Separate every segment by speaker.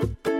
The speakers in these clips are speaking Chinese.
Speaker 1: you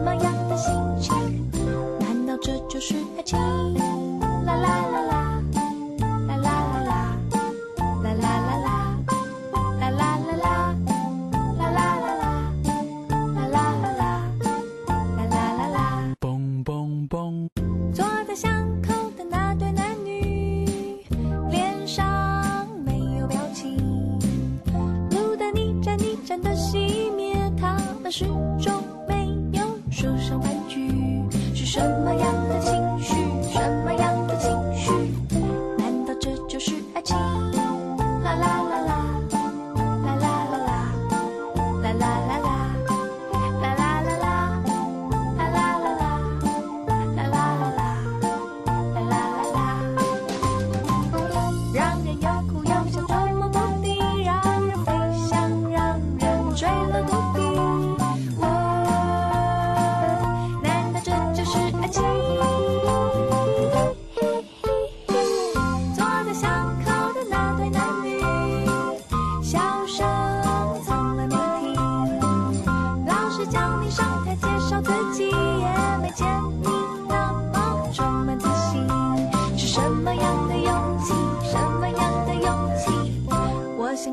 Speaker 2: 什么样的心情？难道这就是爱情？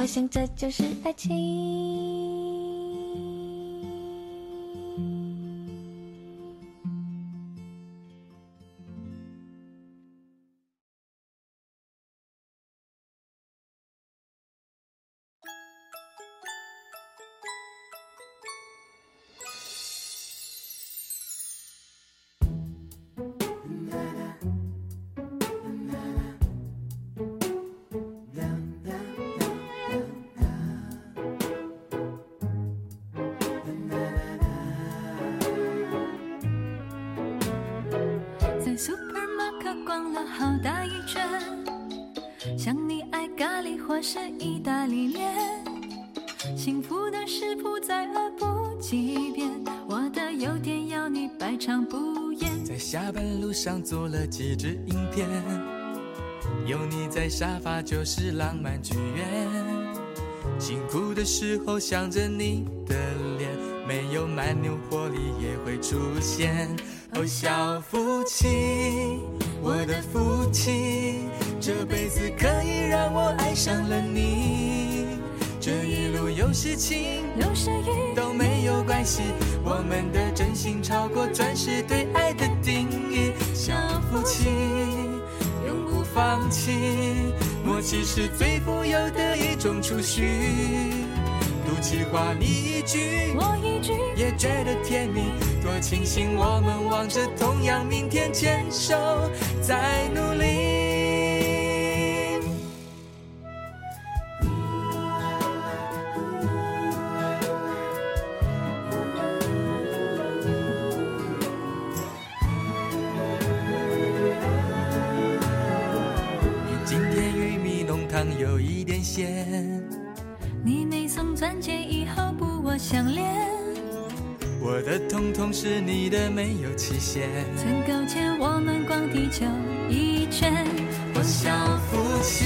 Speaker 2: 我想这就是爱情。
Speaker 1: 逛了好大一圈，想你爱咖喱或是意大利面，幸福的食谱在耳不几遍，我的优点要你百尝不厌。
Speaker 3: 在下班路上做了几支影片，有你在沙发就是浪漫剧院。辛苦的时候想着你的脸，没有蛮牛活力也会出现。小夫妻，我的夫妻，这辈子可以让我爱上了你。这一路有事情，
Speaker 1: 有时雨
Speaker 3: 都没有关系，我们的真心超过钻石对爱的定义。小夫妻，永不放弃，默契是最富有的一种储蓄。赌气话你一句，
Speaker 1: 我一句，
Speaker 3: 也觉得甜蜜，多庆幸我们望着同样明天，牵手在努力。今天玉米浓汤有一点咸，是你的，没有期限。
Speaker 1: 曾勾牵我们逛地球一圈。
Speaker 3: 我小夫妻，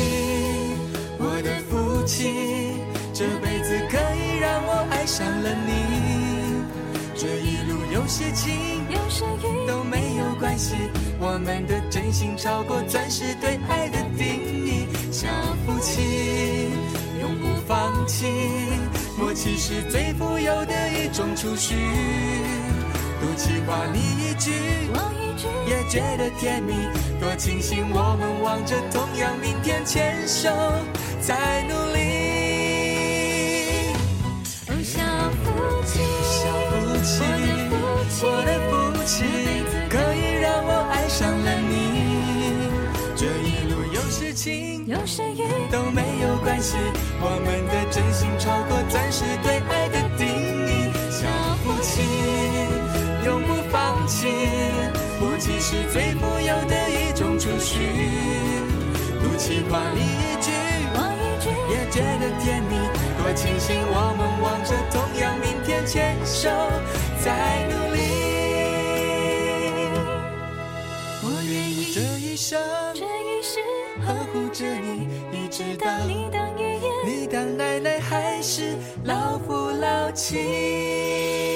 Speaker 3: 我的夫妻，这辈子可以让我爱上了你。这一路有些情，
Speaker 1: 有时雨，
Speaker 3: 都没有关系，我们的真心超过钻石对爱的定义。小夫妻，永不放弃，默契是最富有的一种储蓄。赌气话你一句，
Speaker 1: 我一句
Speaker 3: 也觉得甜蜜，多庆幸我们望着同样明天，牵手在努力。
Speaker 1: 哦，小夫妻，
Speaker 3: 小夫妻，我的夫妻，可以让我爱上了你。这一路有事情，
Speaker 1: 有时雨，
Speaker 3: 都没有关系，我们的真心超过暂时对最富有的一种储蓄。赌气话你一句，
Speaker 1: 我一句，
Speaker 3: 也觉得甜蜜，多庆幸我们望着同样明天，牵手在努力。我愿意这一生
Speaker 1: 这一世
Speaker 3: 呵护着你，一直到
Speaker 1: 你当爷爷，
Speaker 3: 你当奶奶，还是老夫老妻。